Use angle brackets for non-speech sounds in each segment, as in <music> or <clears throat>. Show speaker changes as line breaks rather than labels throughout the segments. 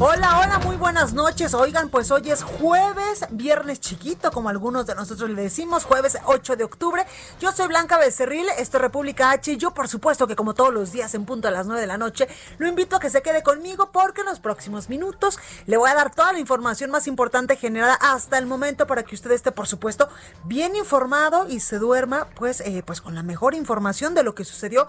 Hola, hola, muy buenas noches. Oigan, pues hoy es jueves, viernes chiquito, como algunos de nosotros le decimos, jueves 8 de octubre. Yo soy Blanca Becerril, esto es República H y yo por supuesto que como todos los días en punto a las 9 de la noche, lo invito a que se quede conmigo porque en los próximos minutos le voy a dar toda la información más importante generada hasta el momento para que usted esté por supuesto bien informado y se duerma pues, eh, pues con la mejor información de lo que sucedió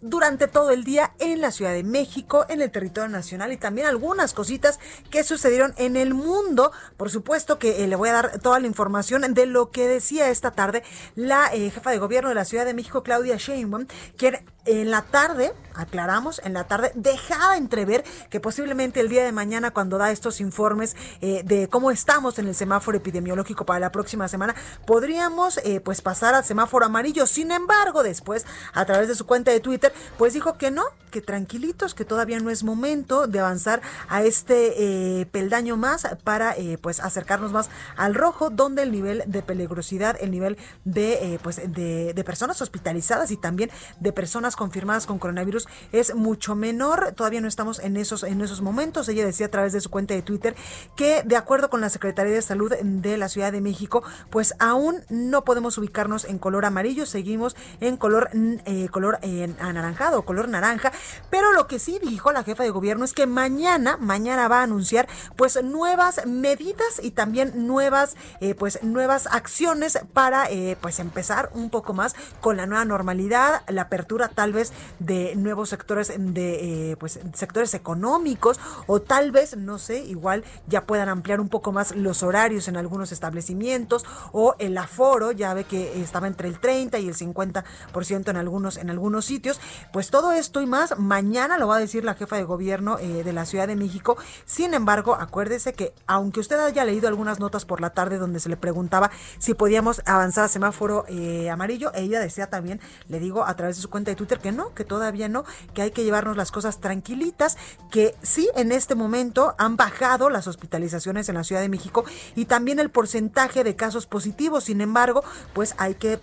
durante todo el día en la Ciudad de México, en el territorio nacional y también algunas cositas que sucedieron en el mundo. Por supuesto que eh, le voy a dar toda la información de lo que decía esta tarde la eh, jefa de gobierno de la Ciudad de México, Claudia Sheinbaum, que en la tarde, aclaramos, en la tarde dejaba entrever que posiblemente el día de mañana cuando da estos informes eh, de cómo estamos en el semáforo epidemiológico para la próxima semana, podríamos eh, pues pasar al semáforo amarillo. Sin embargo, después, a través de su cuenta de Twitter, pues dijo que no, que tranquilitos, que todavía no es momento de avanzar a este eh, peldaño más para pues acercarnos más al rojo, donde el nivel de peligrosidad, el nivel de pues de, de personas hospitalizadas y también de personas confirmadas con coronavirus es mucho menor. Todavía no estamos en esos, en esos momentos. Ella decía a través de su cuenta de Twitter que de acuerdo con la Secretaría de Salud de la Ciudad de México, pues aún no podemos ubicarnos en color amarillo, seguimos en color, eh, color eh, anaranjado, color naranja. Pero lo que sí dijo la jefa de gobierno es que mañana, mañana va a anunciar pues nuevas medidas y también nuevas, eh, pues nuevas acciones para pues empezar un poco más con la nueva normalidad, la apertura tal vez de nuevos sectores de eh, pues sectores económicos o tal vez no sé igual ya puedan ampliar un poco más los horarios en algunos establecimientos o el aforo ya ve que estaba entre el 30 y el 50 en algunos en algunos sitios. Pues todo esto y más mañana lo va a decir la jefa de gobierno eh, de la Ciudad de México. Sin embargo acuérdese que aunque usted haya leído algunas notas por la tarde donde se le preguntaba si podíamos avanzar a semáforo eh, amarillo ella decía también le digo a través de su cuenta de Twitter que no, que todavía no, que hay que llevarnos las cosas tranquilitas, que sí en este momento han bajado las hospitalizaciones en la Ciudad de México y también el porcentaje de casos positivos. Sin embargo, pues hay que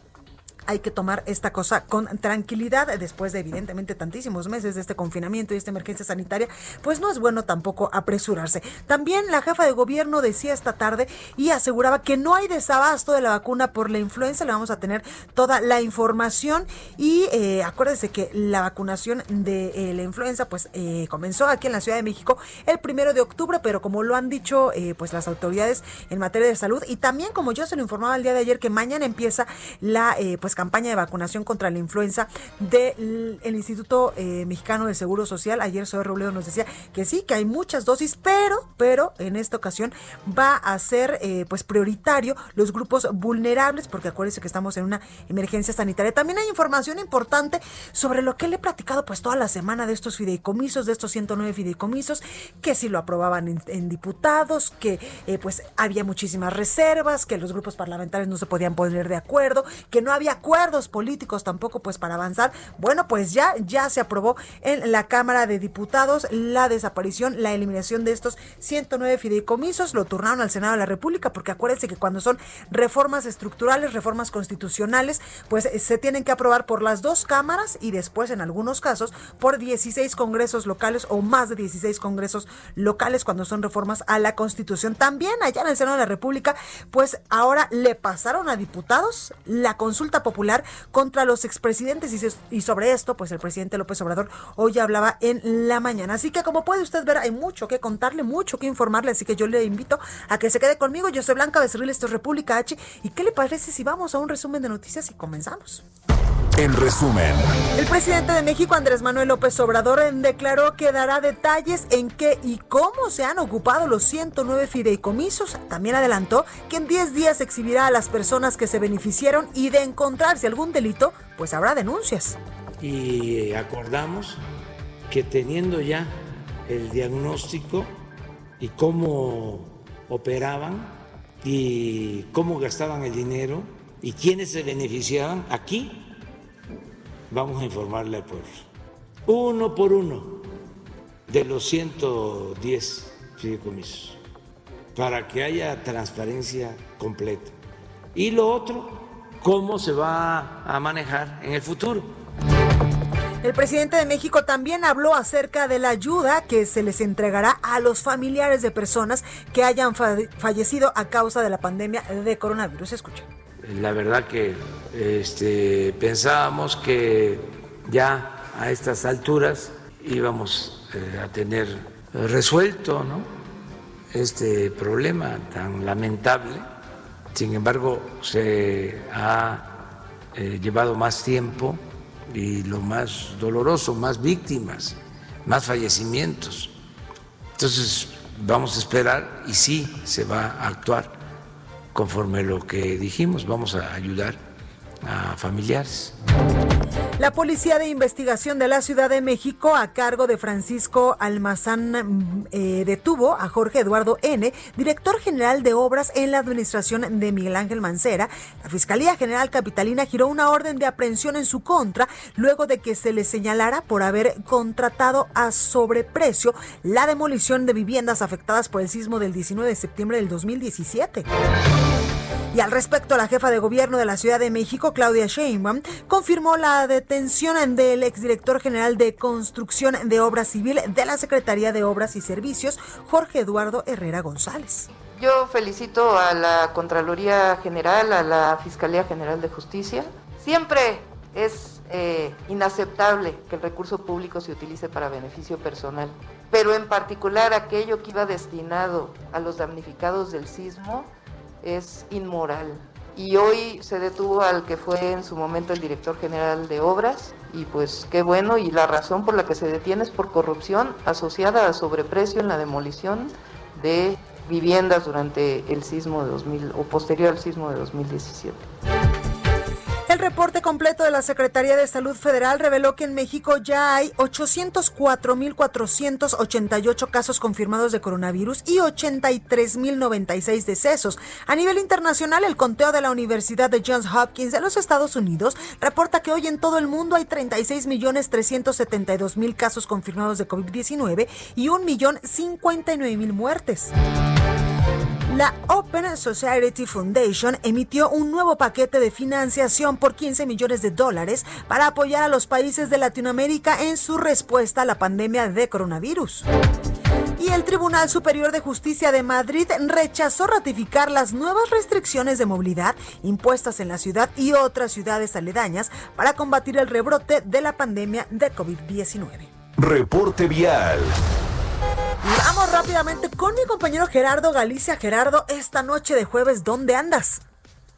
hay que tomar esta cosa con tranquilidad después de evidentemente tantísimos meses de este confinamiento y esta emergencia sanitaria, pues no es bueno tampoco apresurarse. También la jefa de gobierno decía esta tarde y aseguraba que no hay desabasto de la vacuna por la influenza, le vamos a tener toda la información y eh, acuérdese que la vacunación de eh, la influenza pues eh, comenzó aquí en la Ciudad de México el primero de octubre, pero como lo han dicho eh, pues las autoridades en materia de salud y también como yo se lo informaba el día de ayer que mañana empieza la pues campaña de vacunación contra la influenza del Instituto eh, Mexicano de Seguro Social. Ayer Soy Robledo nos decía que sí, que hay muchas dosis, pero, pero en esta ocasión va a ser eh, pues prioritario los grupos vulnerables, porque acuérdense que estamos en una emergencia sanitaria. También hay información importante sobre lo que le he platicado pues toda la semana de estos fideicomisos, de estos 109 fideicomisos, que si lo aprobaban en, en diputados, que eh, pues había muchísimas reservas, que los grupos parlamentarios no se podían poner de acuerdo, que no había acuerdos políticos tampoco pues para avanzar. Bueno, pues ya ya se aprobó en la Cámara de Diputados la desaparición, la eliminación de estos 109 fideicomisos, lo turnaron al Senado de la República porque acuérdense que cuando son reformas estructurales, reformas constitucionales, pues eh, se tienen que aprobar por las dos cámaras y después en algunos casos por 16 congresos locales o más de 16 congresos locales cuando son reformas a la Constitución. También allá en el Senado de la República, pues ahora le pasaron a diputados la consulta popular contra los expresidentes y, y sobre esto, pues el presidente López Obrador hoy hablaba en la mañana. Así que como puede usted ver, hay mucho que contarle, mucho que informarle, así que yo le invito a que se quede conmigo. Yo soy Blanca Becerril, esto es República H. ¿Y qué le parece si vamos a un resumen de noticias y comenzamos?
En resumen.
El presidente de México, Andrés Manuel López Obrador, declaró que dará detalles en qué y cómo se han ocupado los 109 fideicomisos. También adelantó que en 10 días exhibirá a las personas que se beneficiaron y de encontrarse algún delito, pues habrá denuncias.
Y acordamos que teniendo ya el diagnóstico y cómo operaban y cómo gastaban el dinero y quiénes se beneficiaban, aquí vamos a informarle al pueblo. Uno por uno de los 110 fideicomisos para que haya transparencia completa. Y lo otro, cómo se va a manejar en el futuro.
El presidente de México también habló acerca de la ayuda que se les entregará a los familiares de personas que hayan fallecido a causa de la pandemia de coronavirus. Escuchen.
La verdad que este, pensábamos que ya a estas alturas íbamos eh, a tener resuelto este problema tan lamentable. Sin embargo, se ha eh, llevado más tiempo y lo más doloroso, más víctimas, más fallecimientos. Entonces vamos a esperar y sí se va a actuar conforme lo que dijimos, vamos a ayudar a familiares.
La Policía de Investigación de la Ciudad de México, a cargo de Francisco Almazán, eh, detuvo a Jorge Eduardo N., director general de obras en la administración de Miguel Ángel Mancera. La Fiscalía General Capitalina giró una orden de aprehensión en su contra luego de que se le señalara por haber contratado a sobreprecio la demolición de viviendas afectadas por el sismo del 19 de septiembre del 2017. Y al respecto, la jefa de gobierno de la Ciudad de México, Claudia Sheinbaum, confirmó la detención del exdirector general de Construcción de Obra Civil de la Secretaría de Obras y Servicios, Jorge Eduardo Herrera González.
Yo felicito a la Contraloría General, a la Fiscalía General de Justicia. Siempre es eh, inaceptable que el recurso público se utilice para beneficio personal, pero en particular aquello que iba destinado a los damnificados del sismo es inmoral. Y hoy se detuvo al que fue en su momento el director general de obras y pues qué bueno y la razón por la que se detiene es por corrupción asociada a sobreprecio en la demolición de viviendas durante el sismo de 2000 o posterior al sismo de 2017.
El reporte completo de la Secretaría de Salud Federal reveló que en México ya hay 804.488 casos confirmados de coronavirus y 83.096 decesos. A nivel internacional, el conteo de la Universidad de Johns Hopkins de los Estados Unidos reporta que hoy en todo el mundo hay 36.372.000 casos confirmados de COVID-19 y 1.059.000 muertes. La Open Society Foundation emitió un nuevo paquete de financiación por 15 millones de dólares para apoyar a los países de Latinoamérica en su respuesta a la pandemia de coronavirus. Y el Tribunal Superior de Justicia de Madrid rechazó ratificar las nuevas restricciones de movilidad impuestas en la ciudad y otras ciudades aledañas para combatir el rebrote de la pandemia de COVID-19.
Reporte vial.
Vamos rápidamente con mi compañero Gerardo Galicia. Gerardo, esta noche de jueves, ¿dónde andas?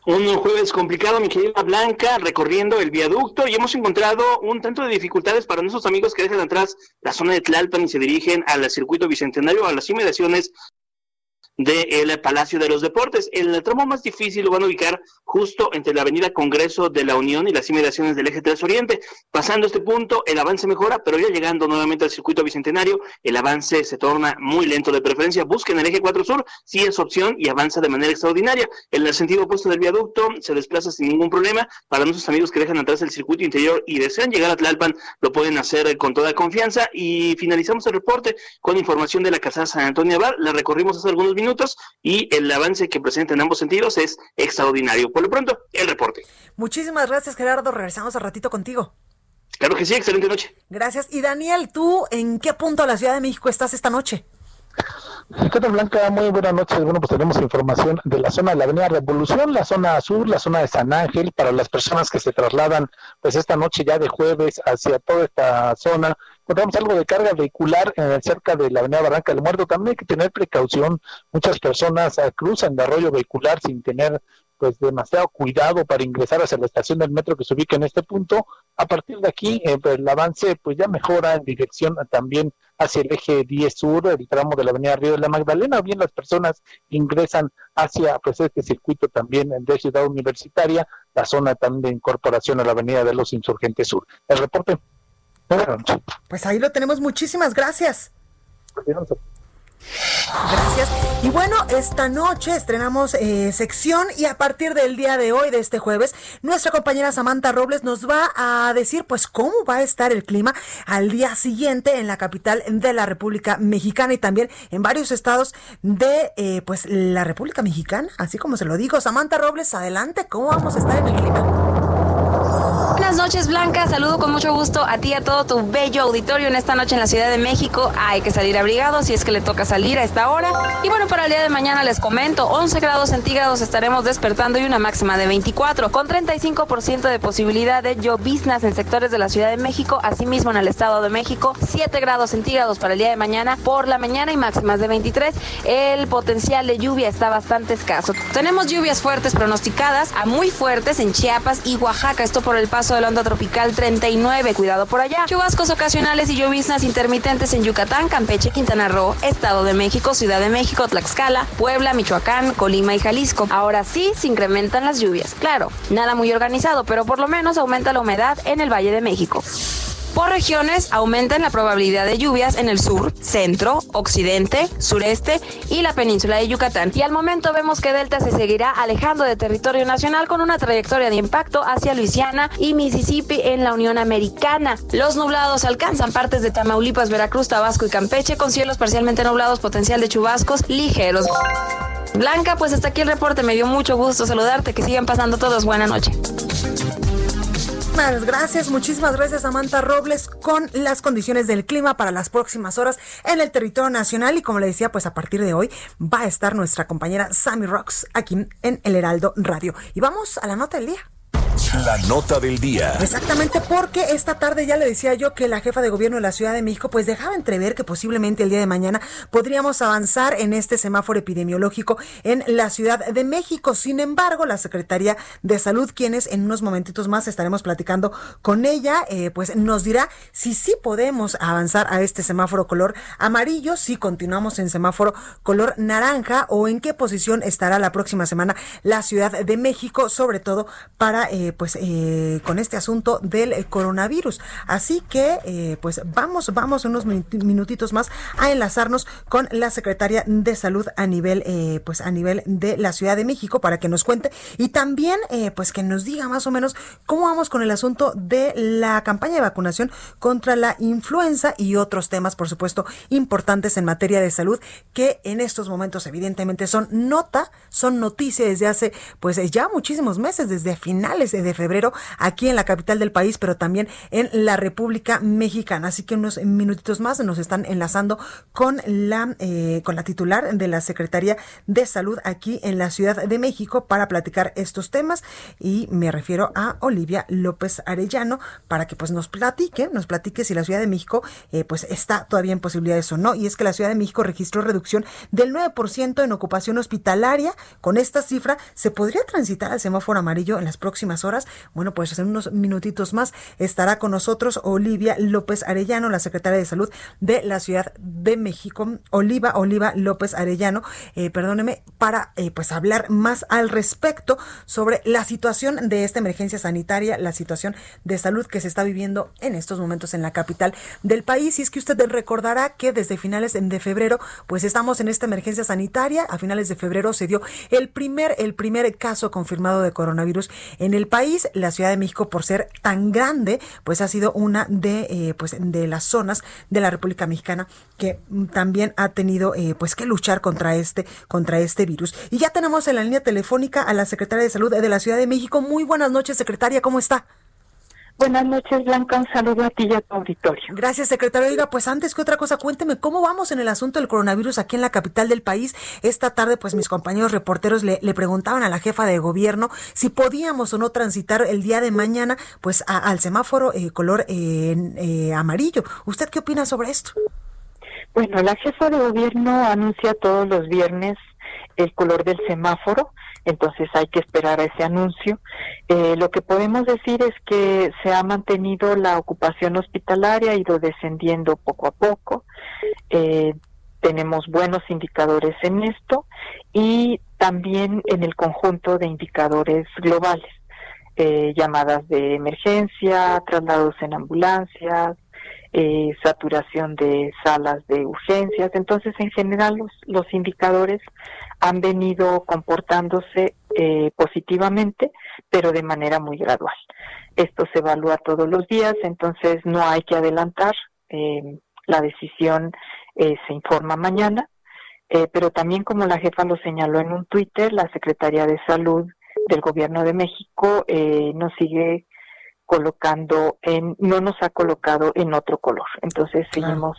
Un jueves complicado, mi querida Blanca, recorriendo el viaducto y hemos encontrado un tanto de dificultades para nuestros amigos que dejan atrás la zona de Tlalpan y se dirigen al circuito bicentenario, a las inmediaciones del Palacio de los Deportes. El tramo más difícil lo van a ubicar justo entre la Avenida Congreso de la Unión y las inmediaciones del Eje 3 Oriente. Pasando este punto, el avance mejora, pero ya llegando nuevamente al circuito bicentenario, el avance se torna muy lento. De preferencia, busquen el Eje 4 Sur, si es opción y avanza de manera extraordinaria. En el sentido opuesto del viaducto, se desplaza sin ningún problema. Para nuestros amigos que dejan atrás el circuito interior y desean llegar a Tlalpan, lo pueden hacer con toda confianza. Y finalizamos el reporte con información de la Casa San Antonio Bar. La recorrimos hace algunos minutos minutos y el avance que presenta en ambos sentidos es extraordinario. Por lo pronto, el reporte.
Muchísimas gracias, Gerardo. Regresamos a ratito contigo.
Claro que sí, excelente noche.
Gracias. Y Daniel, ¿tú en qué punto de la Ciudad de México estás esta noche?
¿Qué tal, Blanca? Muy buenas noches. Bueno, pues tenemos información de la zona de la Avenida Revolución, la zona sur, la zona de San Ángel, para las personas que se trasladan, pues esta noche ya de jueves hacia toda esta zona. Encontramos algo de carga vehicular eh, cerca de la Avenida Barranca del Muerto. También hay que tener precaución. Muchas personas eh, cruzan de arroyo vehicular sin tener pues demasiado cuidado para ingresar hacia la estación del metro que se ubica en este punto. A partir de aquí, eh, pues, el avance pues ya mejora en dirección también hacia el eje 10 sur, el tramo de la avenida Río de la Magdalena, bien las personas ingresan hacia pues este circuito también de Ciudad Universitaria, la zona también de incorporación a la avenida de los Insurgentes Sur. El reporte.
Pues ahí lo tenemos. Muchísimas gracias. Gracias. Y bueno, esta noche estrenamos eh, sección y a partir del día de hoy, de este jueves, nuestra compañera Samantha Robles nos va a decir pues cómo va a estar el clima al día siguiente en la capital de la República Mexicana y también en varios estados de eh, pues la República Mexicana, así como se lo digo. Samantha Robles, adelante, ¿cómo vamos a estar en el clima?
Noches, Blanca. Saludo con mucho gusto a ti y a todo tu bello auditorio en esta noche en la Ciudad de México. Hay que salir abrigado si es que le toca salir a esta hora. Y bueno, para el día de mañana les comento, 11 grados centígrados estaremos despertando y una máxima de 24, con 35% de posibilidad de lloviznas en sectores de la Ciudad de México, asimismo en el Estado de México, 7 grados centígrados para el día de mañana por la mañana y máximas de 23. El potencial de lluvia está bastante escaso. Tenemos lluvias fuertes pronosticadas a muy fuertes en Chiapas y Oaxaca, esto por el paso de la tropical 39. Cuidado por allá. Chubascos ocasionales y lloviznas intermitentes en Yucatán, Campeche, Quintana Roo, Estado de México, Ciudad de México, Tlaxcala, Puebla, Michoacán, Colima y Jalisco. Ahora sí se incrementan las lluvias. Claro, nada muy organizado, pero por lo menos aumenta la humedad en el Valle de México. Por regiones aumentan la probabilidad de lluvias en el sur, centro, occidente, sureste y la península de Yucatán. Y al momento vemos que Delta se seguirá alejando de territorio nacional con una trayectoria de impacto hacia Luisiana y Mississippi en la Unión Americana. Los nublados alcanzan partes de Tamaulipas, Veracruz, Tabasco y Campeche con cielos parcialmente nublados, potencial de chubascos ligeros. Blanca, pues hasta aquí el reporte. Me dio mucho gusto saludarte. Que sigan pasando todos. Buena noche.
Muchísimas gracias, muchísimas gracias Samantha Robles con las condiciones del clima para las próximas horas en el territorio nacional y como le decía, pues a partir de hoy va a estar nuestra compañera Sammy Rocks aquí en El Heraldo Radio. Y vamos a la nota del día.
La nota del día.
Exactamente, porque esta tarde ya le decía yo que la jefa de gobierno de la Ciudad de México pues dejaba entrever que posiblemente el día de mañana podríamos avanzar en este semáforo epidemiológico en la Ciudad de México. Sin embargo, la Secretaría de Salud, quienes en unos momentitos más estaremos platicando con ella, eh, pues nos dirá si sí podemos avanzar a este semáforo color amarillo, si continuamos en semáforo color naranja o en qué posición estará la próxima semana la Ciudad de México, sobre todo para eh, pues eh, con este asunto del eh, coronavirus. Así que eh, pues vamos, vamos unos minutitos más a enlazarnos con la secretaria de salud a nivel pues a nivel de la Ciudad de México para que nos cuente y también pues que nos diga más o menos cómo vamos con el asunto de la campaña de vacunación contra la influenza y otros temas, por supuesto, importantes en materia de salud que en estos momentos evidentemente son nota, son noticia desde hace pues ya muchísimos meses, desde finales de febrero aquí en la capital del país, pero también en la República Mexicana. Así que unos minutitos más nos están enlazando con la, eh, con la titular de la Secretaría de Salud aquí en la Ciudad de México para platicar estos temas y me refiero a Olivia López Arellano para que pues nos platique, nos platique si la Ciudad de México eh, pues está todavía en posibilidades o no. Y es que la Ciudad de México registró reducción del 9% en ocupación hospitalaria. Con esta cifra se podría transitar al semáforo amarillo en las próximas horas bueno, pues en unos minutitos más estará con nosotros Olivia López Arellano, la secretaria de Salud de la Ciudad de México. Oliva, Oliva López Arellano, eh, perdóneme, para eh, pues hablar más al respecto sobre la situación de esta emergencia sanitaria, la situación de salud que se está viviendo en estos momentos en la capital del país. Y es que usted recordará que desde finales de febrero, pues estamos en esta emergencia sanitaria. A finales de febrero se dio el primer, el primer caso confirmado de coronavirus en el país. La Ciudad de México, por ser tan grande, pues ha sido una de, eh, pues, de las zonas de la República Mexicana que también ha tenido eh, pues que luchar contra este, contra este virus. Y ya tenemos en la línea telefónica a la secretaria de Salud de la Ciudad de México. Muy buenas noches, secretaria, ¿cómo está?
Buenas noches, Blanca. Un saludo a ti y a tu auditorio.
Gracias, secretario. Oiga, pues antes que otra cosa, cuénteme cómo vamos en el asunto del coronavirus aquí en la capital del país. Esta tarde, pues mis compañeros reporteros le, preguntaban a la jefa de gobierno si podíamos o no transitar el día de mañana, pues al semáforo eh, color eh, eh, amarillo. ¿Usted qué opina sobre esto?
Bueno, la jefa de gobierno anuncia todos los viernes el color del semáforo, entonces hay que esperar a ese anuncio. Eh, lo que podemos decir es que se ha mantenido la ocupación hospitalaria, ha ido descendiendo poco a poco. Eh, tenemos buenos indicadores en esto y también en el conjunto de indicadores globales, eh, llamadas de emergencia, traslados en ambulancias, eh, saturación de salas de urgencias. Entonces, en general, los, los indicadores han venido comportándose eh, positivamente, pero de manera muy gradual. Esto se evalúa todos los días, entonces no hay que adelantar. Eh, la decisión eh, se informa mañana, eh, pero también como la jefa lo señaló en un Twitter, la Secretaría de Salud del Gobierno de México nos sigue colocando en, no nos ha colocado en otro color. Entonces seguimos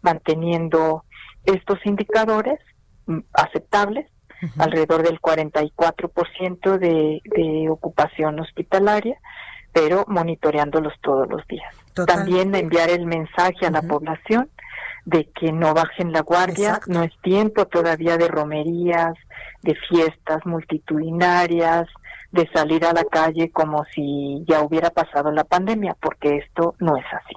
manteniendo estos indicadores mm, aceptables, alrededor del 44% de, de ocupación hospitalaria, pero monitoreándolos todos los días. También enviar el mensaje a la población de que no bajen la guardia, no es tiempo todavía de romerías, de fiestas multitudinarias, de salir a la calle como si ya hubiera pasado la pandemia, porque esto no es así.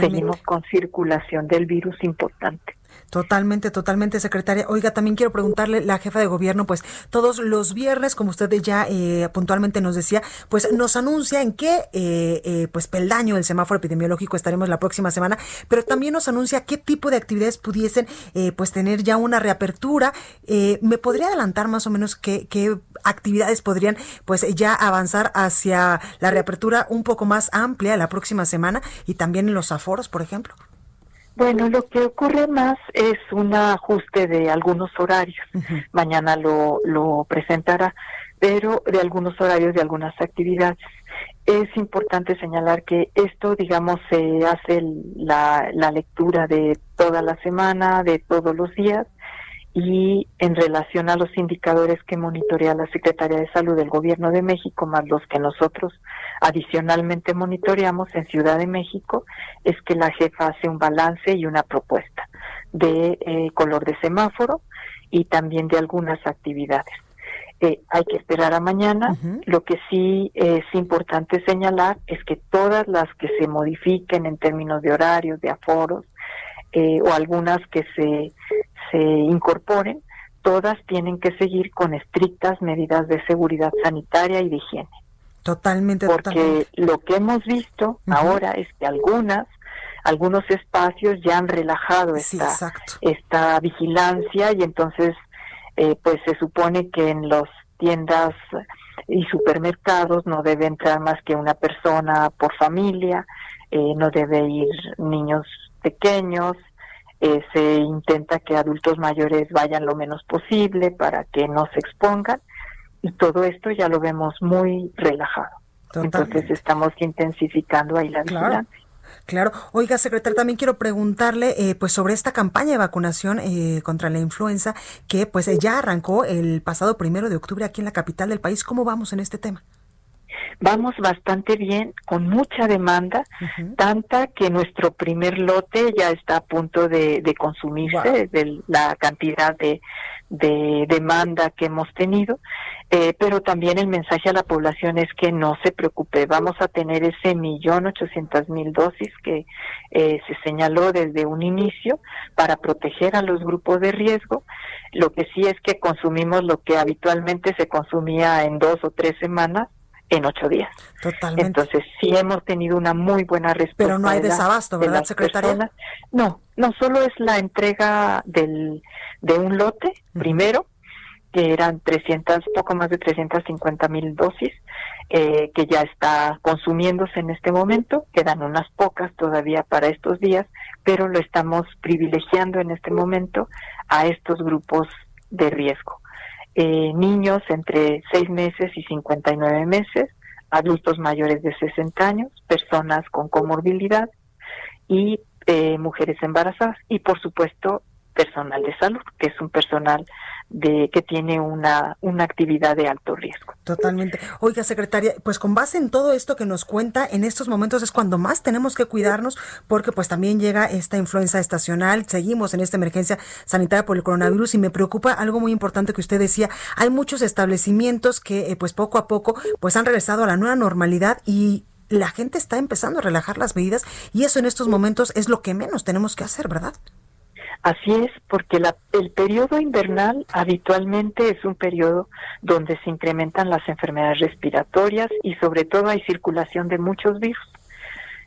Seguimos con circulación del virus importante.
Totalmente, totalmente, secretaria. Oiga, también quiero preguntarle, la jefa de gobierno, pues todos los viernes, como usted ya eh, puntualmente nos decía, pues nos anuncia en qué eh, eh, pues peldaño del semáforo epidemiológico estaremos la próxima semana, pero también nos anuncia qué tipo de actividades pudiesen eh, pues tener ya una reapertura. Eh, ¿Me podría adelantar más o menos qué, qué actividades podrían pues ya avanzar hacia la reapertura un poco más amplia la próxima semana y también en los aforos, por ejemplo?
Bueno, lo que ocurre más es un ajuste de algunos horarios. Mañana lo, lo presentará, pero de algunos horarios de algunas actividades. Es importante señalar que esto, digamos, se hace la, la lectura de toda la semana, de todos los días, y en relación a los indicadores que monitorea la Secretaría de Salud del Gobierno de México, más los que nosotros adicionalmente monitoreamos en Ciudad de México, es que la jefa hace un balance y una propuesta de eh, color de semáforo y también de algunas actividades. Eh, hay que esperar a mañana. Lo que sí es importante señalar es que todas las que se modifiquen en términos de horarios, de aforos, eh, o algunas que se, se incorporen, todas tienen que seguir con estrictas medidas de seguridad sanitaria y de higiene.
Totalmente,
Porque lo que hemos visto ahora es que algunas, algunos espacios ya han relajado esta, esta vigilancia y entonces eh, pues se supone que en las tiendas y supermercados no debe entrar más que una persona por familia, eh, no debe ir niños pequeños, eh, se intenta que adultos mayores vayan lo menos posible para que no se expongan y todo esto ya lo vemos muy relajado. Entonces estamos intensificando ahí la vigilancia.
Claro. Oiga, secretaria, también quiero preguntarle eh, pues sobre esta campaña de vacunación eh, contra la influenza que pues ya arrancó el pasado primero de octubre aquí en la capital del país. ¿Cómo vamos en este tema?
Vamos bastante bien, con mucha demanda, tanta que nuestro primer lote ya está a punto de, consumirse de la cantidad de, de demanda que hemos tenido, eh, pero también el mensaje a la población es que no se preocupe, vamos a tener ese millón ochocientas mil dosis que eh, se señaló desde un inicio para proteger a los grupos de riesgo. Lo que sí es que consumimos lo que habitualmente se consumía en dos o tres semanas en ocho días.
Totalmente.
Entonces sí hemos tenido una muy buena respuesta.
Pero no hay desabasto, ¿verdad, de secretaria?
No, no solo es la entrega del de un lote primero que eran 300, poco más de 350 mil dosis, eh, que ya está consumiéndose en este momento. Quedan unas pocas todavía para estos días, pero lo estamos privilegiando en este momento a estos grupos de riesgo. Eh, niños entre 6 meses y 59 meses, adultos mayores de 60 años, personas con comorbilidad y eh, mujeres embarazadas. Y por supuesto personal de salud, que es un personal de que tiene una, una actividad de alto riesgo.
Totalmente. Oiga, secretaria, pues con base en todo esto que nos cuenta, en estos momentos es cuando más tenemos que cuidarnos porque pues también llega esta influenza estacional, seguimos en esta emergencia sanitaria por el coronavirus y me preocupa algo muy importante que usted decía, hay muchos establecimientos que eh, pues poco a poco pues han regresado a la nueva normalidad y la gente está empezando a relajar las medidas y eso en estos momentos es lo que menos tenemos que hacer, ¿verdad?
Así es, porque la, el periodo invernal habitualmente es un periodo donde se incrementan las enfermedades respiratorias y sobre todo hay circulación de muchos virus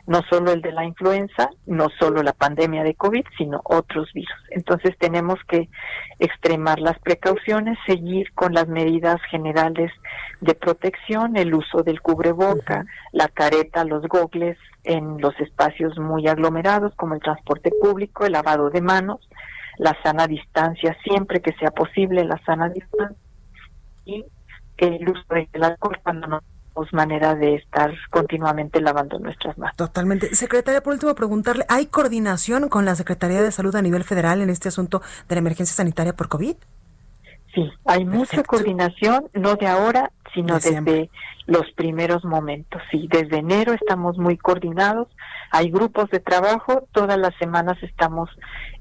no solo el de la influenza, no solo la pandemia de COVID, sino otros virus. Entonces tenemos que extremar las precauciones, seguir con las medidas generales de protección, el uso del cubreboca, la careta, los gogles en los espacios muy aglomerados como el transporte público, el lavado de manos, la sana distancia siempre que sea posible, la sana distancia y el uso del alcohol cuando no manera de estar continuamente lavando nuestras manos.
Totalmente. Secretaria, por último, preguntarle, ¿hay coordinación con la Secretaría de Salud a nivel federal en este asunto de la emergencia sanitaria por COVID?
Sí, hay mucha coordinación, no de ahora, sino desde los primeros momentos. Sí, desde enero estamos muy coordinados, hay grupos de trabajo, todas las semanas estamos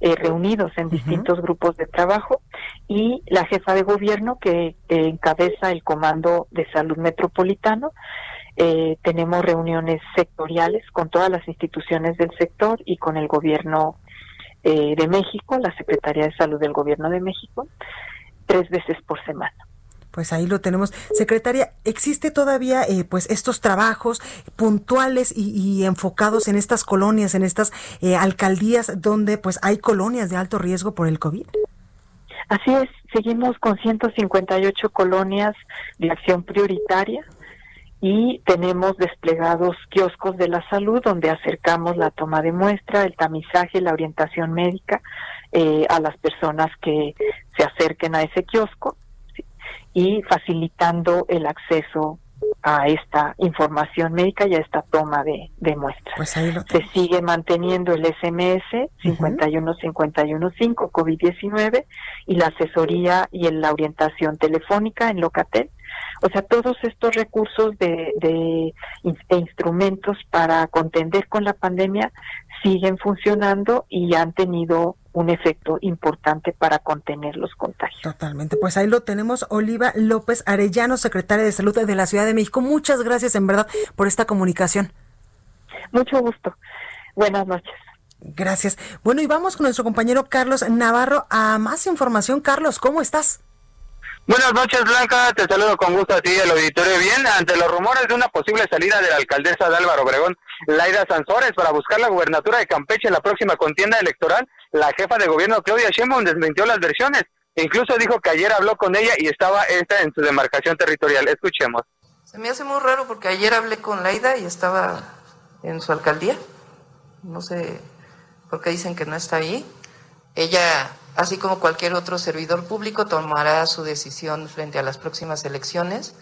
eh, reunidos en distintos grupos de trabajo y la jefa de gobierno que encabeza el Comando de Salud Metropolitano. Eh, tenemos reuniones sectoriales con todas las instituciones del sector y con el gobierno eh, de México, la Secretaría de Salud del Gobierno de México tres veces por semana.
Pues ahí lo tenemos. Secretaria, ¿existe todavía eh, pues estos trabajos puntuales y, enfocados en estas colonias, en estas eh, alcaldías donde pues hay colonias de alto riesgo por el COVID?
Así es, seguimos con 158 colonias de acción prioritaria y tenemos desplegados kioscos de la salud donde acercamos la toma de muestra, el tamizaje, la orientación médica eh, a las personas que se acerquen a ese kiosco y facilitando el acceso a esta información médica y a esta toma de, de muestras.
Pues
se sigue manteniendo el SMS 51515 COVID-19 y la asesoría y la orientación telefónica en Locatel. O sea, todos estos recursos de, de, de instrumentos para contender con la pandemia siguen funcionando y han tenido un efecto importante para contener los contagios.
Totalmente. Pues ahí lo tenemos, Oliva López Arellano, secretaria de Salud de la Ciudad de México. Muchas gracias en verdad por esta comunicación.
Mucho gusto. Buenas noches.
Gracias. Bueno, y vamos con nuestro compañero Carlos Navarro a más información. Carlos, ¿cómo estás?
Buenas noches, Blanca. Te saludo con gusto a ti y al auditorio. Bien, ante los rumores de una posible salida de la alcaldesa de Álvaro Obregón, Laida Sansores, para buscar la gubernatura de Campeche en la próxima contienda electoral, la jefa de gobierno Claudia Sheinbaum desmintió las versiones. Incluso dijo que ayer habló con ella y estaba esta en su demarcación territorial. Escuchemos.
Se me hace muy raro porque ayer hablé con Laida y estaba en su alcaldía. No sé por qué dicen que no está ahí. Ella así como cualquier otro servidor público, tomará su decisión frente a las próximas elecciones.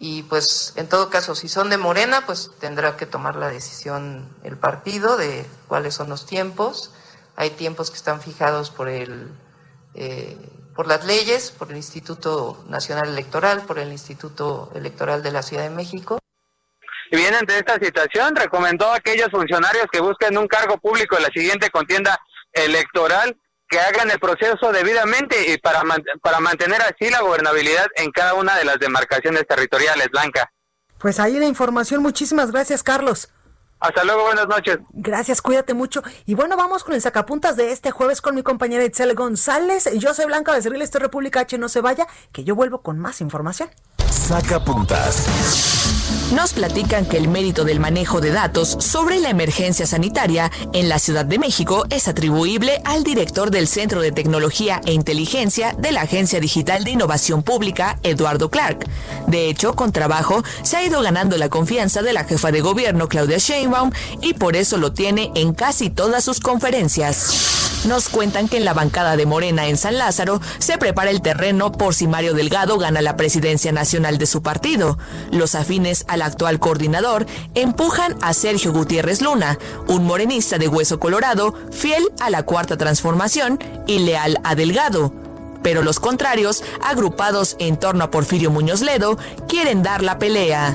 Y pues en todo caso, si son de Morena, pues tendrá que tomar la decisión el partido de cuáles son los tiempos. Hay tiempos que están fijados por el eh, por las leyes, por el Instituto Nacional Electoral, por el Instituto Electoral de la Ciudad de México.
Y bien, ante esta situación, recomendó a aquellos funcionarios que busquen un cargo público en la siguiente contienda electoral que hagan el proceso debidamente y para, para mantener así la gobernabilidad en cada una de las demarcaciones territoriales, Blanca.
Pues ahí la información. Muchísimas gracias, Carlos.
Hasta luego, buenas noches.
Gracias, cuídate mucho. Y bueno, vamos con el sacapuntas de este jueves con mi compañera Itzel González. Yo soy Blanca Becerril, esto es República H, no se vaya, que yo vuelvo con más información.
Sacapuntas.
Nos platican que el mérito del manejo de datos sobre la emergencia sanitaria en la Ciudad de México es atribuible al director del Centro de Tecnología e Inteligencia de la Agencia Digital de Innovación Pública, Eduardo Clark. De hecho, con trabajo se ha ido ganando la confianza de la jefa de gobierno, Claudia Sheinbaum, y por eso lo tiene en casi todas sus conferencias. Nos cuentan que en la bancada de Morena en San Lázaro se prepara el terreno por si Mario Delgado gana la presidencia nacional de su partido. Los afines al actual coordinador empujan a Sergio Gutiérrez Luna, un morenista de hueso colorado, fiel a la cuarta transformación y leal a Delgado. Pero los contrarios, agrupados en torno a Porfirio Muñoz Ledo, quieren dar la pelea.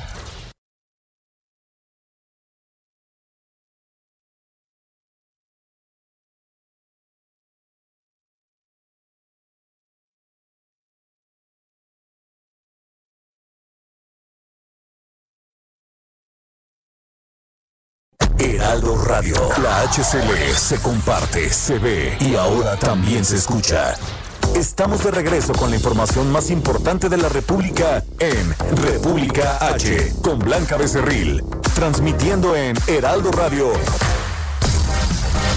Heraldo Radio. La HCL se comparte, se ve y ahora también se escucha. Estamos de regreso con la información más importante de la República en República H con Blanca Becerril, transmitiendo en Heraldo Radio.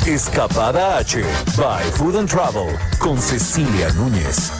Escapada H by Food and Travel con Cecilia Núñez.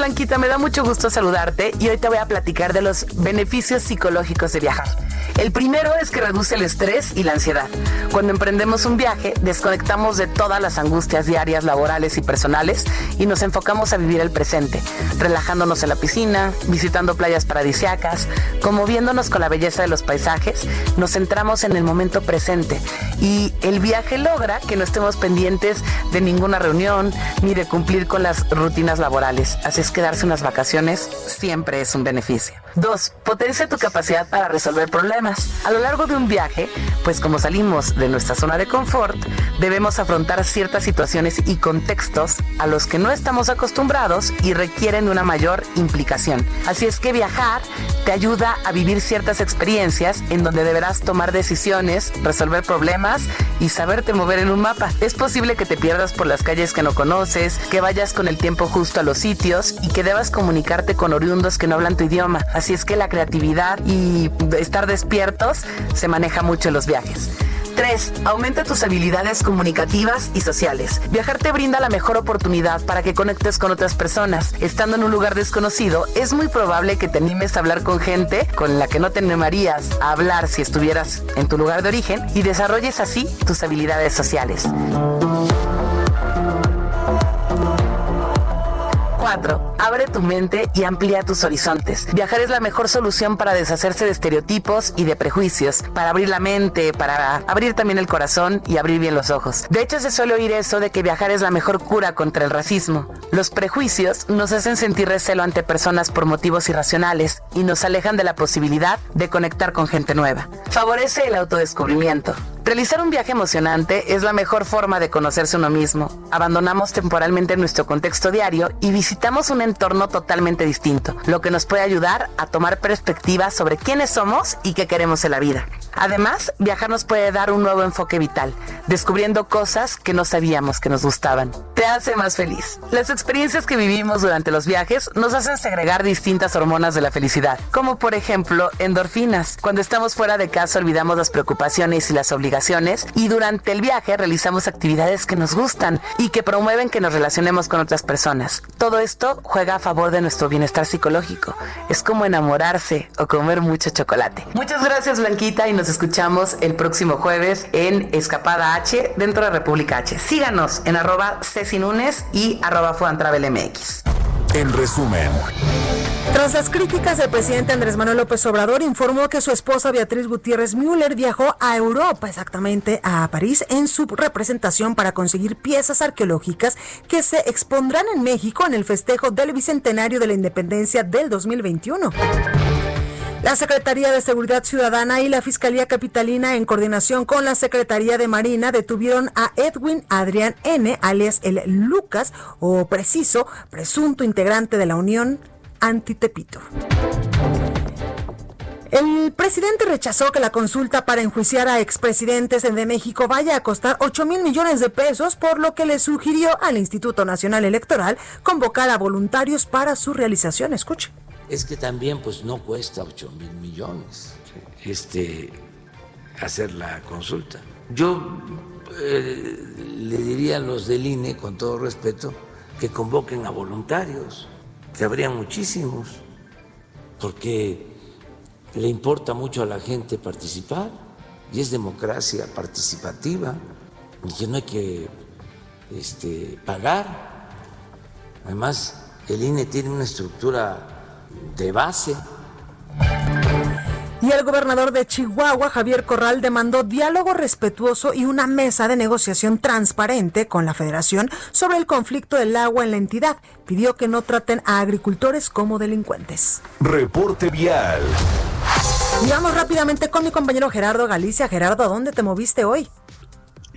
Blanquita, me da mucho gusto saludarte y hoy te voy a platicar de los beneficios psicológicos de viajar. El primero es que reduce el estrés y la ansiedad. Cuando emprendemos un viaje, desconectamos de todas las angustias diarias, laborales y personales y nos enfocamos a vivir el presente, relajándonos en la piscina, visitando playas paradisiacas, conmoviéndonos con la belleza de los paisajes, nos centramos en el momento presente y el viaje logra que no estemos pendientes de ninguna reunión ni de cumplir con las rutinas laborales. Así es que darse unas vacaciones siempre es un beneficio. Dos, potencia tu capacidad para resolver problemas. A lo largo de un viaje, pues como salimos de nuestra zona de confort, debemos afrontar ciertas situaciones y contextos a los que no estamos acostumbrados y requieren una mayor implicación. Así es que viajar te ayuda a vivir ciertas experiencias en donde deberás tomar decisiones, resolver problemas y saberte mover en un mapa. Es posible que te pierdas por las calles que no conoces, que vayas con el tiempo justo a los sitios y que debas comunicarte con oriundos que no hablan tu idioma. Así es que la creatividad y estar despiertos se maneja mucho en los viajes. 3. Aumenta tus habilidades comunicativas y sociales. Viajar te brinda la mejor oportunidad para que conectes con otras personas. Estando en un lugar desconocido, es muy probable que te animes a hablar con gente con la que no te animarías a hablar si estuvieras en tu lugar de origen y desarrolles así tus habilidades sociales. 4. Abre tu mente y amplía tus horizontes. Viajar es la mejor solución para deshacerse de estereotipos y de prejuicios, para abrir la mente, para abrir también el corazón y abrir bien los ojos. De hecho, se suele oír eso de que viajar es la mejor cura contra el racismo. Los prejuicios nos hacen sentir recelo ante personas por motivos irracionales y nos alejan de la posibilidad de conectar con gente nueva. Favorece el autodescubrimiento. Realizar un viaje emocionante es la mejor forma de conocerse uno mismo. Abandonamos temporalmente nuestro contexto diario y visitamos un entorno totalmente distinto, lo que nos puede ayudar a tomar perspectiva sobre quiénes somos y qué queremos en la vida. Además, viajar nos puede dar un nuevo enfoque vital, descubriendo cosas que no sabíamos que nos gustaban. Te hace más feliz. Las experiencias que vivimos durante los viajes nos hacen segregar distintas hormonas de la felicidad, como por ejemplo endorfinas. Cuando estamos fuera de casa olvidamos las preocupaciones y las obligaciones y durante el viaje realizamos actividades que nos gustan y que promueven que nos relacionemos con otras personas. Todo esto juega a favor de nuestro bienestar psicológico. Es como enamorarse o comer mucho chocolate. Muchas gracias Blanquita y nos escuchamos el próximo jueves en Escapada H dentro de República H. Síganos en arroba y arroba MX.
En resumen.
Tras las críticas, el presidente Andrés Manuel López Obrador informó que su esposa Beatriz Gutiérrez Müller viajó a Europa, exactamente a París, en su representación para conseguir piezas arqueológicas que se expondrán en México en el festejo del Bicentenario de la Independencia del 2021. La Secretaría de Seguridad Ciudadana y la Fiscalía Capitalina, en coordinación con la Secretaría de Marina, detuvieron a Edwin Adrián N., alias el Lucas, o preciso, presunto integrante de la Unión Antitepito. El presidente rechazó que la consulta para enjuiciar a expresidentes de México vaya a costar 8 mil millones de pesos, por lo que le sugirió al Instituto Nacional Electoral convocar a voluntarios para su realización. Escuche.
Es que también pues no cuesta 8 mil millones este, hacer la consulta. Yo eh, le diría a los del INE, con todo respeto, que convoquen a voluntarios, que habría muchísimos, porque le importa mucho a la gente participar y es democracia participativa y que no hay que este, pagar. Además, el INE tiene una estructura de base.
Y el gobernador de Chihuahua, Javier Corral, demandó diálogo respetuoso y una mesa de negociación transparente con la federación sobre el conflicto del agua en la entidad. Pidió que no traten a agricultores como delincuentes.
Reporte vial.
Y vamos rápidamente con mi compañero Gerardo Galicia. Gerardo, ¿a dónde te moviste hoy?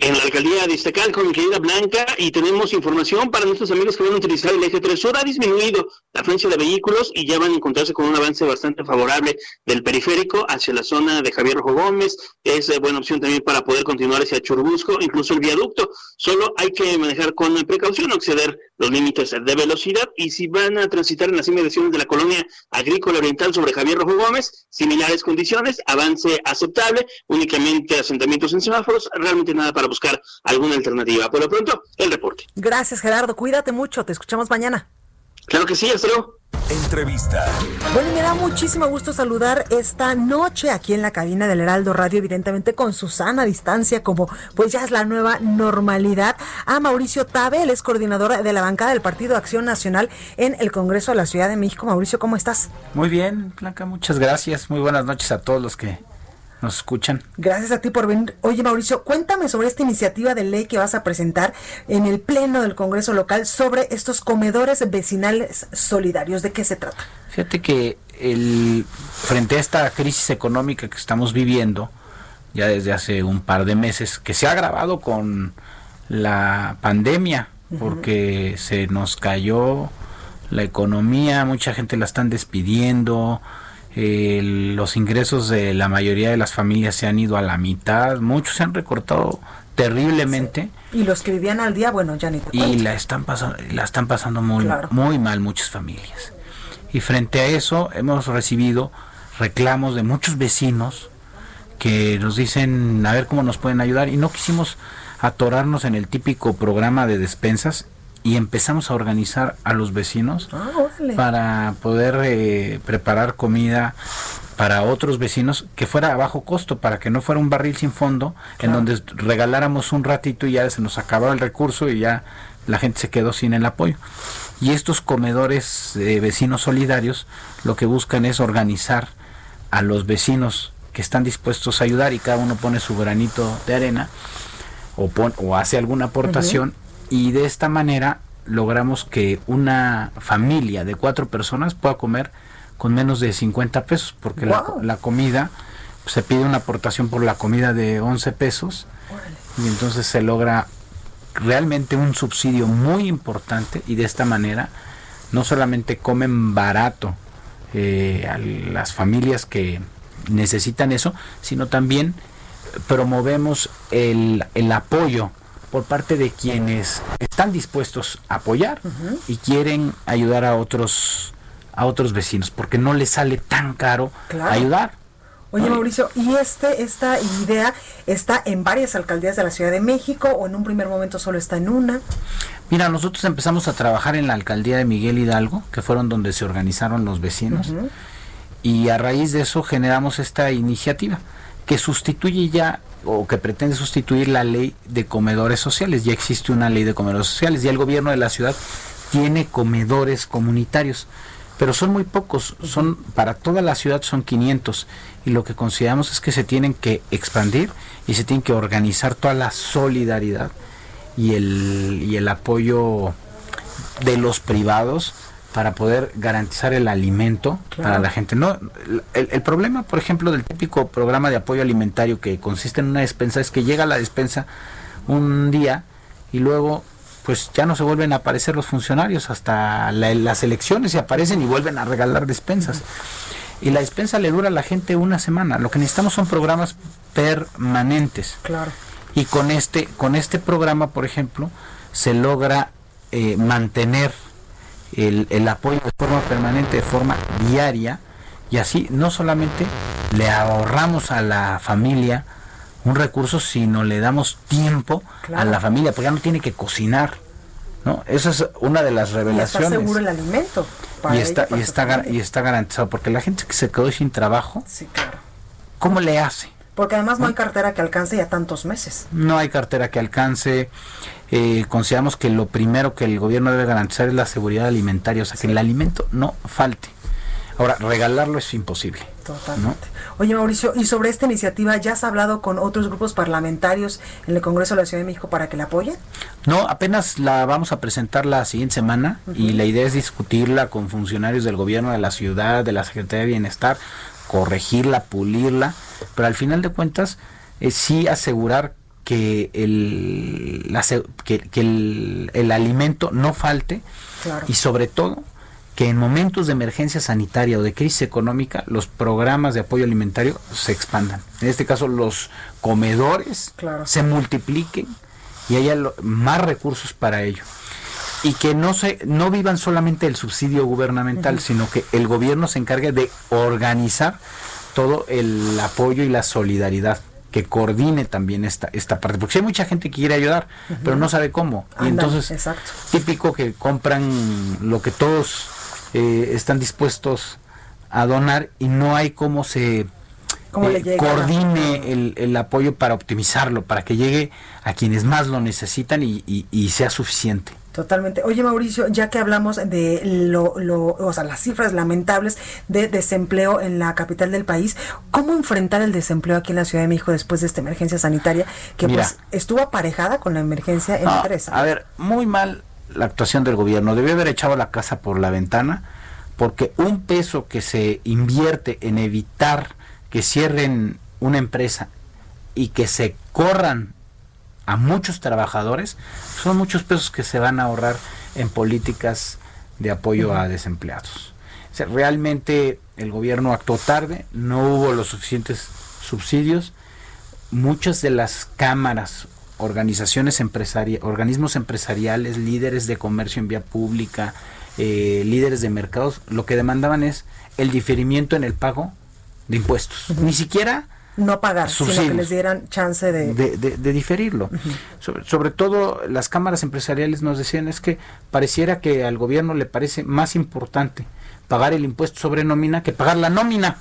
En la alcaldía de Iztacal con mi querida Blanca y tenemos información para nuestros amigos que van a utilizar el eje 3 sur. Ha disminuido la afluencia de vehículos y ya van a encontrarse con un avance bastante favorable del periférico hacia la zona de Javier Rojo Gómez. Es eh, buena opción también para poder continuar hacia Churbusco, incluso el viaducto. Solo hay que manejar con precaución, exceder los límites de velocidad y si van a transitar en las inmediaciones de la colonia agrícola oriental sobre Javier Rojo Gómez, similares condiciones, avance aceptable, únicamente asentamientos en semáforos, realmente nada para buscar alguna alternativa. Por lo pronto, el reporte.
Gracias Gerardo, cuídate mucho, te escuchamos mañana.
Claro que sí, hasta luego.
Entrevista.
Bueno, me da muchísimo gusto saludar esta noche aquí en la cabina del Heraldo Radio, evidentemente con Susana a distancia, como pues ya es la nueva normalidad, a Mauricio Tabe, él es coordinador de la bancada del Partido Acción Nacional en el Congreso de la Ciudad de México. Mauricio, ¿cómo estás?
Muy bien, Blanca, muchas gracias. Muy buenas noches a todos los que nos escuchan.
Gracias a ti por venir. Oye, Mauricio, cuéntame sobre esta iniciativa de ley que vas a presentar en el Pleno del Congreso local sobre estos comedores vecinales solidarios. ¿De qué se trata?
Fíjate que el, frente a esta crisis económica que estamos viviendo, ya desde hace un par de meses, que se ha agravado con la pandemia, porque se nos cayó la economía, mucha gente la están despidiendo, los ingresos de la mayoría de las familias se han ido a la mitad, muchos se han recortado terriblemente.
Y los que vivían al día, bueno, ya ni te
Y la están pasando, la están pasando muy, muy mal muchas familias. Y frente a eso hemos recibido reclamos de muchos vecinos que nos dicen a ver cómo nos pueden ayudar y no quisimos atorarnos en el típico programa de despensas y empezamos a organizar a los vecinos
ah,
para poder eh, preparar comida para otros vecinos que fuera a bajo costo, para que no fuera un barril sin fondo, en donde regaláramos un ratito y ya se nos acababa el recurso y ya la gente se quedó sin el apoyo. Y estos comedores de vecinos solidarios lo que buscan es organizar a los vecinos que están dispuestos a ayudar y cada uno pone su granito de arena o, o hace alguna aportación y de esta manera logramos que una familia de cuatro personas pueda comer con menos de 50 pesos, porque la, comida, pues, se pide una aportación por la comida de 11 pesos y entonces se logra realmente un subsidio muy importante y de esta manera no solamente comen barato eh, a las familias que necesitan eso, sino también promovemos el, el apoyo por parte de quienes están dispuestos a apoyar y quieren ayudar a otros a otros vecinos porque no les sale tan caro ayudar.
Oye Mauricio, ¿y este esta idea está en varias alcaldías de la Ciudad de México o en un primer momento solo está en una?
Mira, nosotros empezamos a trabajar en la alcaldía de Miguel Hidalgo, que fueron donde se organizaron los vecinos, y a raíz de eso generamos esta iniciativa que sustituye ya o que pretende sustituir la ley de comedores sociales. Ya existe una ley de comedores sociales, y el gobierno de la ciudad tiene comedores comunitarios, pero son muy pocos, son para toda la ciudad son 500 y lo que consideramos es que se tienen que expandir y se tiene que organizar toda la solidaridad y el, y el apoyo de los privados para poder garantizar el alimento para la gente. No, el, problema, por ejemplo, del típico programa de apoyo alimentario que consiste en una despensa es que llega la despensa un día y luego pues ya no se vuelven a aparecer los funcionarios hasta las elecciones y aparecen y vuelven a regalar despensas. y la despensa le dura a la gente una semana. Lo que necesitamos son programas permanentes.
Claro.
Y con este, con este programa, por ejemplo, se logra eh, mantener el, el apoyo de forma permanente, de forma diaria, y así no solamente le ahorramos a la familia un recurso, sino le damos tiempo a la familia, porque ya no tiene que cocinar. ¿no? Esa es una de las
Y está
revelaciones.
seguro el alimento. para
Y
ella,
está,
para
y, está, y está garantizado, porque la gente que se quedó sin trabajo,
Sí, claro.
¿cómo le hace?
Porque además no hay cartera que alcance ya tantos meses.
No hay cartera que alcance. Eh, consideramos que lo primero que el gobierno debe garantizar es la seguridad alimentaria, o sea, que el alimento no falte. Ahora, regalarlo es imposible.
Totalmente. Oye, Mauricio, y sobre esta iniciativa, ¿ya has hablado con otros grupos parlamentarios en el Congreso de la Ciudad de México para que la apoyen?
No, apenas la vamos a presentar la siguiente semana y la idea es discutirla con funcionarios del gobierno de la ciudad, de la Secretaría de Bienestar, corregirla, pulirla, pero al final de cuentas eh, sí asegurar que el, la que, que el, el alimento no falte
Claro.
y sobre todo que en momentos de emergencia sanitaria o de crisis económica los programas de apoyo alimentario se expandan. En este caso los comedores
Claro.
se multipliquen y haya lo- más recursos para ello. Y que no se no vivan solamente el subsidio gubernamental, sino que el gobierno se encargue de organizar todo el apoyo y la solidaridad que coordine también esta esta parte. Porque si hay mucha gente que quiere ayudar pero no sabe cómo. Y entonces
exacto.
típico que compran lo que todos eh, están dispuestos a donar y no hay cómo se
¿Cómo le
eh, coordine el, el apoyo para optimizarlo, para que llegue a quienes más lo necesitan y, y- y sea suficiente.
Totalmente. Oye, Mauricio, ya que hablamos de lo, lo, o sea, las cifras lamentables de desempleo en la capital del país, ¿cómo enfrentar el desempleo aquí en la Ciudad de México después de esta emergencia sanitaria que
Mira.
pues estuvo aparejada con la emergencia en
Ah,
tres?
a ver, muy mal la actuación del gobierno. Debió haber echado la casa por la ventana porque un peso que se invierte en evitar que cierren una empresa y que se corran a muchos trabajadores, son muchos pesos que se van a ahorrar en políticas de apoyo a desempleados. O sea, realmente el gobierno actuó tarde, no hubo los suficientes subsidios, muchas de las cámaras, organizaciones empresariales, organismos empresariales, líderes de comercio en vía pública, eh, líderes de mercados, lo que demandaban es el diferimiento en el pago de impuestos. Ni siquiera
No pagar, sino que
subsidios.
les dieran chance de...
de, de- de diferirlo. sobre, sobre todo las cámaras empresariales nos decían es que pareciera que al gobierno le parece más importante pagar el impuesto sobre nómina que pagar la nómina,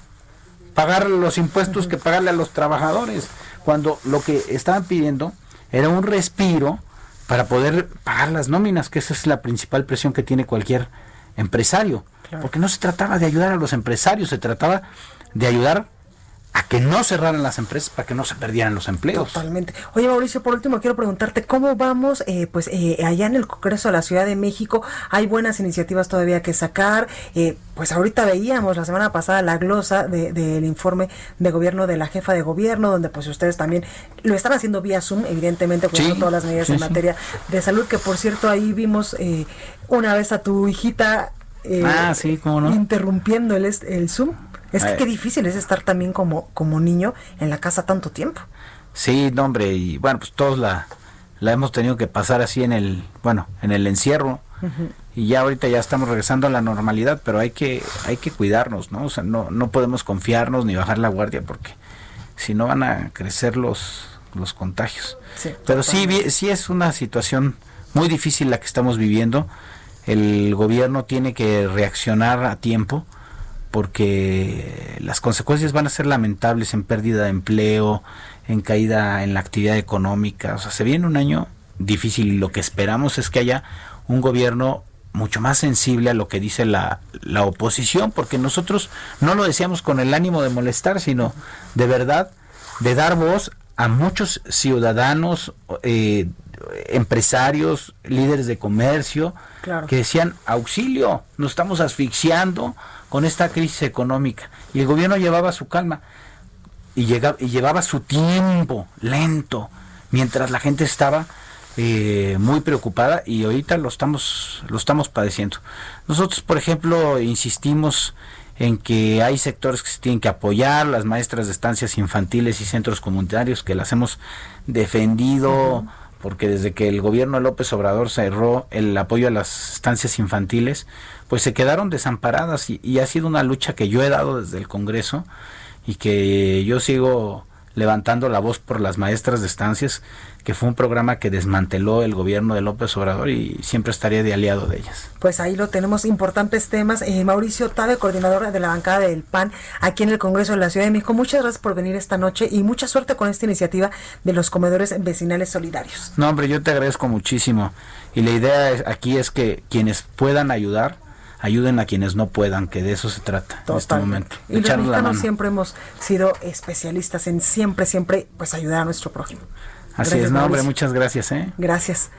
pagar los impuestos que pagarle a los trabajadores, cuando lo que estaban pidiendo era un respiro para poder pagar las nóminas, que esa es la principal presión que tiene cualquier empresario, porque no se trataba de ayudar a los empresarios, se trataba de ayudar a que no cerraran las empresas para que no se perdieran los empleos.
Totalmente. Oye, Mauricio, por último quiero preguntarte cómo vamos, eh, pues eh, allá en el Congreso de la Ciudad de México hay buenas iniciativas todavía que sacar. Eh, pues ahorita veíamos la semana pasada la glosa de- del informe de gobierno de la jefa de gobierno, donde pues ustedes también lo están haciendo vía Zoom, evidentemente, con
Sí,
todas las medidas
sí,
en
sí.
materia de salud, que por cierto ahí vimos eh, una vez a tu hijita eh,
Ah, sí, cómo no.
interrumpiendo el, el Zoom. Es que
Ay.
qué difícil es estar también como, como niño en la casa tanto tiempo.
Sí, no, hombre, y bueno, pues todos la, la hemos tenido que pasar así en el, bueno, en el encierro. Y ya ahorita ya estamos regresando a la normalidad, pero hay que, hay que cuidarnos, ¿no? O sea, no, no podemos confiarnos ni bajar la guardia porque si no van a crecer los, los contagios.
Sí,
Pero sí,
totalmente.
sí es una situación muy difícil la que estamos viviendo. El gobierno tiene que reaccionar a tiempo porque las consecuencias van a ser lamentables en pérdida de empleo, en caída en la actividad económica. O sea, se viene un año difícil y lo que esperamos es que haya un gobierno mucho más sensible a lo que dice la, la oposición, porque nosotros no lo decíamos con el ánimo de molestar, sino de verdad de dar voz a muchos ciudadanos, eh, empresarios, líderes de comercio,
Claro.
que decían auxilio, nos estamos asfixiando con esta crisis económica. Y el gobierno llevaba su calma y, llegaba, y llevaba su tiempo lento, mientras la gente estaba eh, muy preocupada y ahorita lo estamos, lo estamos padeciendo. Nosotros, por ejemplo, insistimos en que hay sectores que se tienen que apoyar, las maestras de estancias infantiles y centros comunitarios que las hemos defendido, porque desde que el gobierno de López Obrador cerró el apoyo a las estancias infantiles, pues se quedaron desamparadas y, y ha sido una lucha que yo he dado desde el Congreso y que yo sigo levantando la voz por las maestras de estancias, que fue un programa que desmanteló el gobierno de López Obrador y siempre estaría de aliado de ellas.
Pues ahí lo tenemos, importantes temas. Eh, Mauricio Tabe, coordinador de la bancada del PAN aquí en el Congreso de la Ciudad de México, muchas gracias por venir esta noche y mucha suerte con esta iniciativa de los comedores vecinales solidarios.
No, hombre, yo te agradezco muchísimo y la idea es, aquí es que quienes puedan ayudar, ayuden a quienes no puedan, que de eso se trata en este momento.
Y los mexicanos siempre hemos sido especialistas en siempre, siempre, pues ayudar a nuestro prójimo.
Así gracias, es, no, hombre, muchas gracias. ¿eh?
Gracias.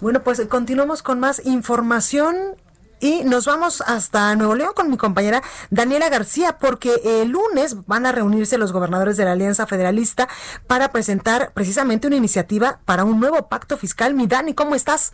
Bueno, pues continuamos con más información y nos vamos hasta Nuevo León con mi compañera Daniela García, porque el lunes van a reunirse los gobernadores de la Alianza Federalista para presentar precisamente una iniciativa para un nuevo pacto fiscal. Mi Dani, ¿cómo estás?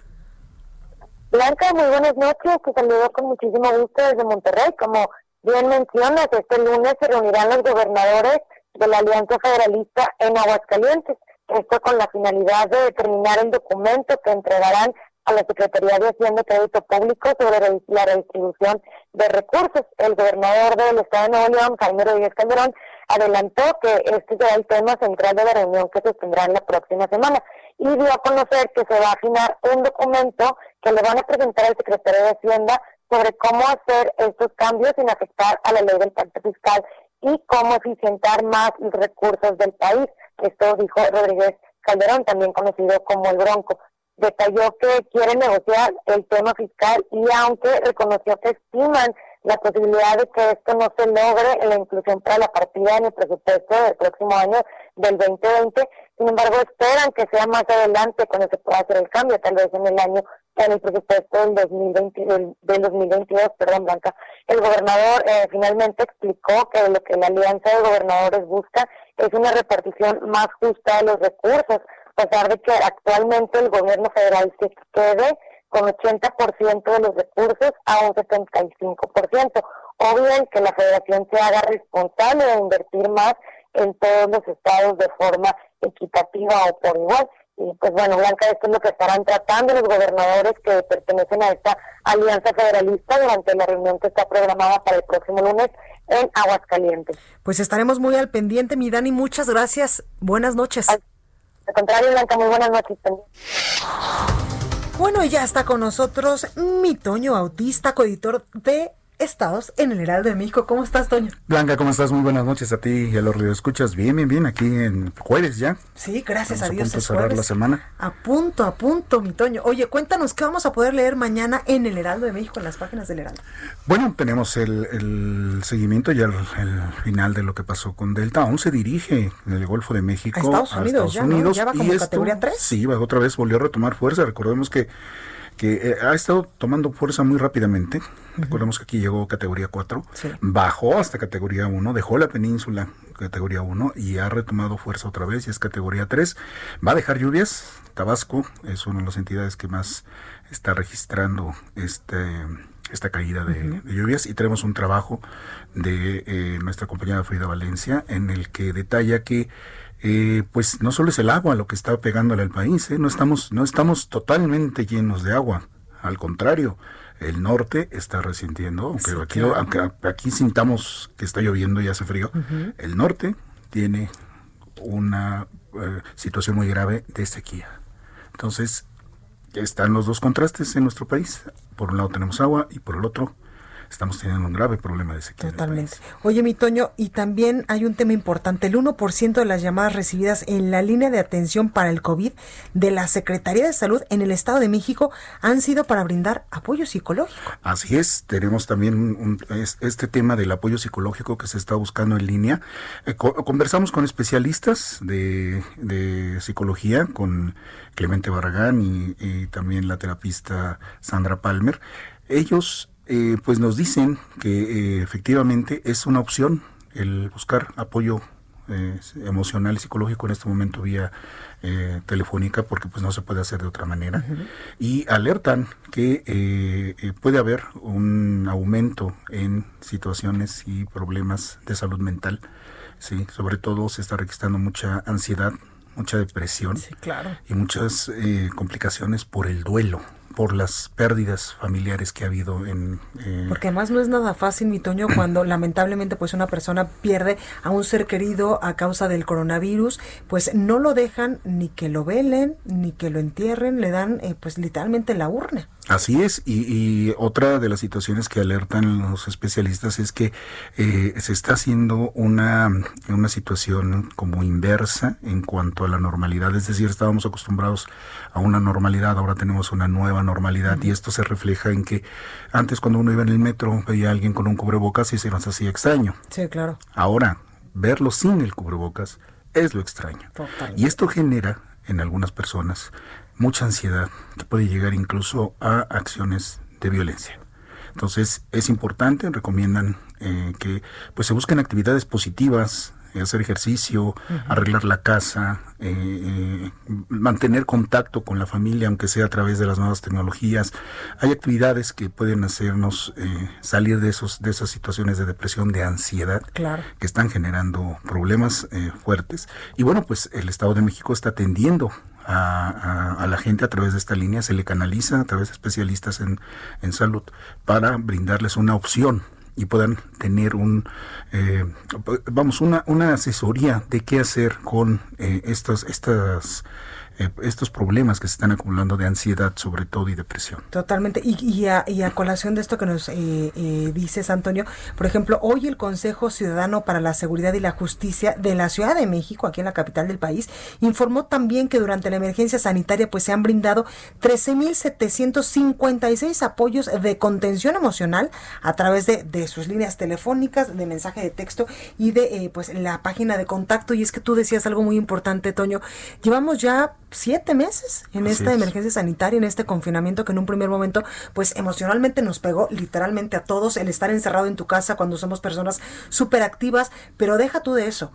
Blanca, muy buenas noches. Te saludo con muchísimo gusto desde Monterrey. Como bien mencionas, este lunes se reunirán los gobernadores de la Alianza Federalista en Aguascalientes. Esto con la finalidad de determinar el documento que entregarán a la Secretaría de Hacienda y Crédito Público sobre la redistribución de recursos. El gobernador del Estado de Nuevo León, Jaime Rodríguez Calderón, adelantó que este será el tema central de la reunión que se tendrá en la próxima semana y dio a conocer que se va a afinar un documento que le van a presentar al secretario de Hacienda sobre cómo hacer estos cambios sin afectar a la ley del pacto fiscal y cómo eficientar más los recursos del país. Esto dijo Rodríguez Calderón, también conocido como el Bronco. Detalló que quiere negociar el tema fiscal y aunque reconoció que estiman la posibilidad de que esto no se logre en la inclusión para la partida en el presupuesto del próximo año del 2020, sin embargo esperan que sea más adelante cuando se pueda hacer el cambio, tal vez en el año, en el presupuesto del 2020, del, 2022, perdón, Blanca. El gobernador eh, finalmente explicó que lo que la Alianza de Gobernadores busca es una repartición más justa de los recursos, a pesar de que actualmente el gobierno federal se quede con 80% de los recursos a un 75%, o bien que la federación se haga responsable de invertir más en todos los estados de forma equitativa o por igual. Y pues bueno, Blanca, esto es lo que estarán tratando los gobernadores que pertenecen a esta alianza federalista durante la reunión que está programada para el próximo lunes en Aguascalientes.
Pues estaremos muy al pendiente, mi Dani, muchas gracias. Buenas noches.
Al, contrario, Blanca, muy buenas noches.
Bueno, ya está con nosotros mi Toño Autista, coeditor de estados en el Heraldo de México. ¿Cómo estás, Toño?
Blanca, ¿cómo estás? Muy buenas noches a ti y a los escuchas. Bien, bien, bien, aquí en jueves ya.
Sí, gracias a Dios.
A punto de cerrar la semana.
A punto, a punto, mi Toño. Oye, cuéntanos qué vamos a poder leer mañana en el Heraldo de México, en las páginas del Heraldo.
Bueno, tenemos el, seguimiento y el, final de lo que pasó con Delta. Aún se dirige del Golfo de México
a Estados Unidos. ya, Unidos ¿Ya va como categoría 3?
Sí, otra vez volvió a retomar fuerza. Recordemos que que eh, ha estado tomando fuerza muy rápidamente. Recordemos que aquí llegó categoría 4, bajó hasta categoría 1, dejó la península categoría 1 y ha retomado fuerza otra vez y es categoría 3. Va a dejar lluvias. Tabasco es una de las entidades que más está registrando este esta caída de, lluvias y tenemos un trabajo de eh, nuestra compañera Frida Valencia en el que detalla que eh, pues no solo es el agua lo que está pegándole al país, ¿eh? no, estamos, no estamos totalmente llenos de agua, al contrario, el norte está resintiendo, aunque, aquí, aunque aquí sintamos que está lloviendo y hace frío, el norte tiene una eh, situación muy grave de sequía. Entonces, están los dos contrastes en nuestro país. Por un lado tenemos agua y por el otro estamos teniendo un grave problema de sequía.
Totalmente. Oye, mi Toño, y también hay un tema importante. El 1% de las llamadas recibidas en la línea de atención para el COVID de la Secretaría de Salud en el Estado de México han sido para brindar apoyo psicológico.
Así es, tenemos también este tema del apoyo psicológico que se está buscando en línea. Eh, conversamos con especialistas de, psicología, con Clemente Barragán y, y también la terapista Sandra Palmer. Ellos eh, pues nos dicen que eh, efectivamente es una opción el buscar apoyo eh, emocional y psicológico en este momento vía eh, telefónica porque pues no se puede hacer de otra manera. Y alertan que eh, puede haber un aumento en situaciones y problemas de salud mental. Sí sobre todo se está registrando mucha ansiedad mucha depresión
claro.
y muchas complicaciones por el duelo por las pérdidas familiares que ha habido en...
Eh, Porque además no es nada fácil, mi Toño, <clears throat> cuando lamentablemente pues una persona pierde a un ser querido a causa del coronavirus, pues no lo dejan ni que lo velen, ni que lo entierren, le dan eh, pues literalmente la urna.
Así es, y, otra de las situaciones que alertan los especialistas es que eh, se está haciendo una, una situación como inversa en cuanto a la normalidad, es decir, estábamos acostumbrados a una normalidad, ahora tenemos una nueva normalidad y esto se refleja en que antes cuando uno iba en el metro veía a alguien con un cubrebocas y se nos hacía extraño.
Sí, claro.
Ahora, verlo sin el cubrebocas es lo extraño. Y esto genera en algunas personas mucha ansiedad que puede llegar incluso a acciones de violencia. Entonces es importante, recomiendan eh, que pues se busquen actividades positivas, hacer ejercicio, arreglar la casa, eh, mantener contacto con la familia, aunque sea a través de las nuevas tecnologías. Hay actividades que pueden hacernos salir de esos de esas situaciones de depresión, de ansiedad, que están generando problemas fuertes. Y bueno, pues el Estado de México está atendiendo a, la gente a través de esta línea, se le canaliza a través de especialistas en, en salud para brindarles una opción y puedan tener un eh, vamos una, una asesoría de qué hacer con eh, estas estas eh, estos problemas que se están acumulando de ansiedad sobre todo y depresión.
Totalmente. Y, y, a, y a, colación de esto que nos eh, eh, dices, Antonio, por ejemplo, hoy el Consejo Ciudadano para la Seguridad y la Justicia de la Ciudad de México, aquí en la capital del país, informó también que durante la emergencia sanitaria pues se han brindado 13.756 apoyos de contención emocional a través de, de, sus líneas telefónicas, de mensaje de texto y de eh, pues la página de contacto. Y es que tú decías algo muy importante, Toño. Llevamos ya siete meses en esta emergencia sanitaria, en este confinamiento que en un primer momento, pues emocionalmente nos pegó literalmente a todos el estar encerrado en tu casa cuando somos personas súper activas, pero deja tú de eso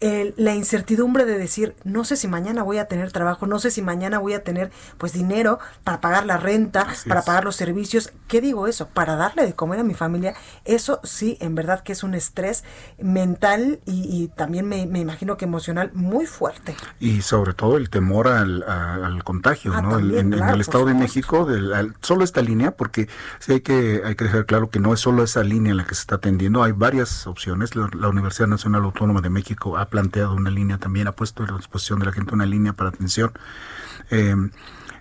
la incertidumbre de decir, no sé si mañana voy a tener trabajo, no sé si mañana voy a tener pues dinero para pagar la renta, para pagar los servicios. ¿Qué digo eso? Para darle de comer a mi familia. Eso sí, en verdad que es un estrés mental y, también me, imagino que emocional muy fuerte.
Y sobre todo el temor al, contagio, ah, ¿no? en, el Estado de México, solo esta línea, porque sí hay que, hay que dejar claro que no es solo esa línea en la que se está atendiendo, hay varias opciones. La, la Universidad Nacional Autónoma de México ha planteado una línea también, ha puesto a disposición de la gente una línea para atención. Eh,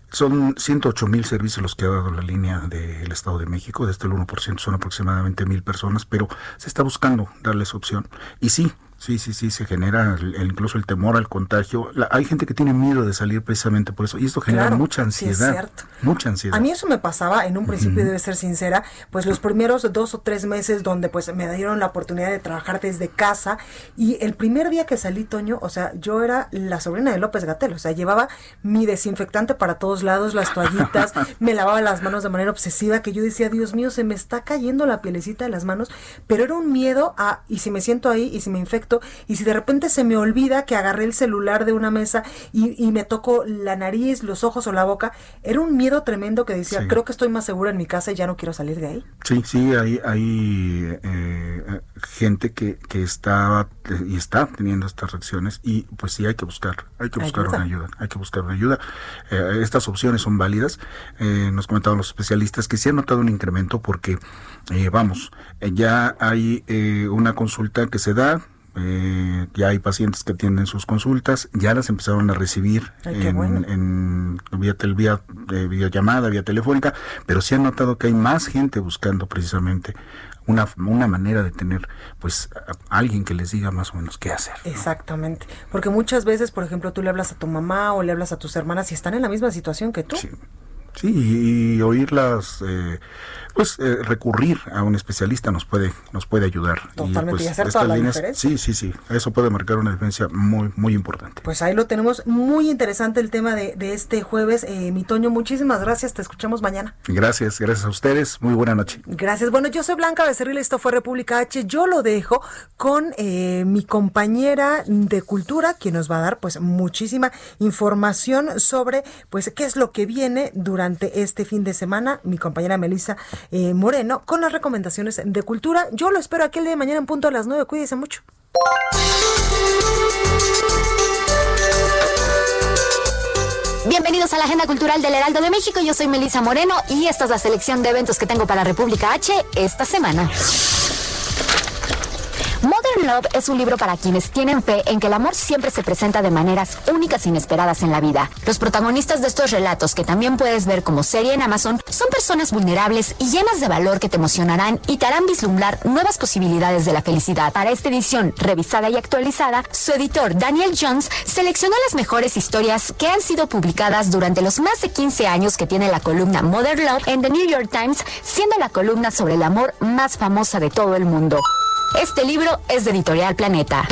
son 108 mil servicios los que ha dado la línea del Estado de México, de este el 1% son aproximadamente mil personas, pero se está buscando darles opción. Y sí, Sí, sí, sí, se genera incluso el temor al contagio. hay gente que tiene miedo de salir precisamente por eso y esto genera mucha ansiedad. Mucha ansiedad.
A mí eso me pasaba, en un principio debe ser sincera, pues los primeros dos o tres meses donde pues me dieron la oportunidad de trabajar desde casa y el primer día que salí, Toño, o sea, yo era la sobrina de López Gatel, o sea, llevaba mi desinfectante para todos lados, las toallitas, <laughs> me lavaba las manos de manera obsesiva que yo decía, Dios mío, se me está cayendo la pielecita de las manos, pero era un miedo a, y si me siento ahí y si me infecto, y si de repente se me olvida que agarré el celular de una mesa y, me toco la nariz, los ojos o la boca, era un miedo tremendo que decía, creo que estoy más segura en mi casa y ya no quiero salir de ahí.
Sí, sí, hay, hay eh, gente que, que está y está teniendo estas reacciones y pues sí hay que buscar, hay que buscar una ayuda, hay que buscar una ayuda. Eh, estas opciones son válidas. Eh, nos comentaban los especialistas que sí han notado un incremento porque, vamos, ya hay una consulta que se da, eh, ya hay pacientes que tienen sus consultas, ya las empezaron a recibir en, vía, vía, vía llamada, vía telefónica, pero se ha notado que hay más gente buscando precisamente una, una manera de tener pues alguien que les diga más o menos qué hacer.
Exactamente, porque muchas veces, por ejemplo, tú le hablas a tu mamá o le hablas a tus hermanas y están en la misma situación que tú.
Sí, y, oírlas eh, pues eh, recurrir a un especialista nos puede nos puede ayudar.
Totalmente y,
pues,
hacer toda la diferencia.
sí sí sí eso puede marcar una diferencia muy muy importante.
Pues ahí lo tenemos muy interesante el tema de, de este jueves. Eh, mi Toño muchísimas gracias te escuchamos mañana.
Gracias gracias a ustedes muy buena noche.
Gracias. Bueno yo soy Blanca Becerril esto fue República H. Yo lo dejo con eh, mi compañera de cultura quien nos va a dar pues muchísima información sobre pues qué es lo que viene durante este fin de semana. Mi compañera Melissa eh, Moreno con las recomendaciones de cultura. Yo lo espero aquí el día de mañana en punto a las 9. Cuídese mucho.
Bienvenidos a la Agenda Cultural del Heraldo de México. Yo soy Melisa Moreno y esta es la selección de eventos que tengo para República H esta semana. Love es un libro para quienes tienen fe en que el amor siempre se presenta de maneras únicas e inesperadas en la vida. Los protagonistas de estos relatos, que también puedes ver como serie en Amazon, son personas vulnerables y llenas de valor que te emocionarán y te harán vislumbrar nuevas posibilidades de la felicidad. Para esta edición revisada y actualizada, su editor Daniel Jones seleccionó las mejores historias que han sido publicadas durante los más de 15 años que tiene la columna Modern Love en The New York Times, siendo la columna sobre el amor más famosa de todo el mundo. Este libro es de Editorial Planeta.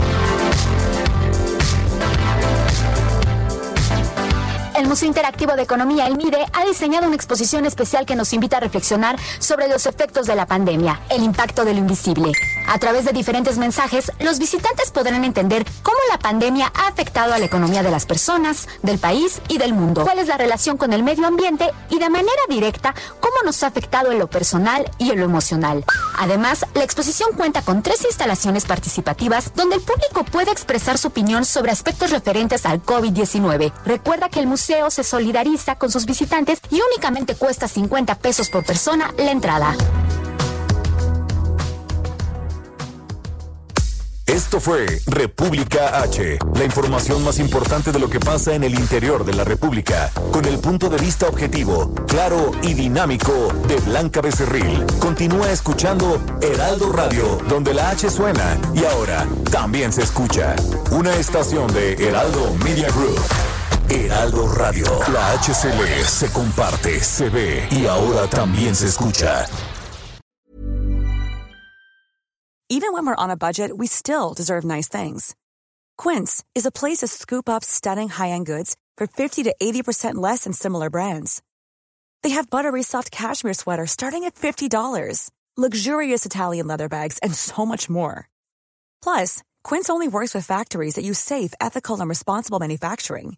El Museo Interactivo de Economía, el MIDE, ha diseñado una exposición especial que nos invita a reflexionar sobre los efectos de la pandemia, el impacto de lo invisible. A través de diferentes mensajes, los visitantes podrán entender cómo la pandemia ha afectado a la economía de las personas, del país y del mundo, cuál es la relación con el medio ambiente y de manera directa cómo nos ha afectado en lo personal y en lo emocional. Además, la exposición cuenta con tres instalaciones participativas donde el público puede expresar su opinión sobre aspectos referentes al COVID-19. Recuerda que el museo se solidariza con sus visitantes y únicamente cuesta 50 pesos por persona la entrada.
Esto fue República H, la información más importante de lo que pasa en el interior de la República, con el punto de vista objetivo, claro y dinámico de Blanca Becerril. Continúa escuchando Heraldo Radio, donde la H suena y ahora también se escucha. Una estación de Heraldo Media Group. Heraldo Radio. La HCL se comparte, se ve y ahora también se escucha.
Even when we're on a budget, we still deserve nice things. Quince is a place to scoop up stunning high-end goods for 50 to 80% less than similar brands. They have buttery soft cashmere sweaters starting at $50, luxurious Italian leather bags, and so much more. Plus, Quince only works with factories that use safe, ethical, and responsible manufacturing.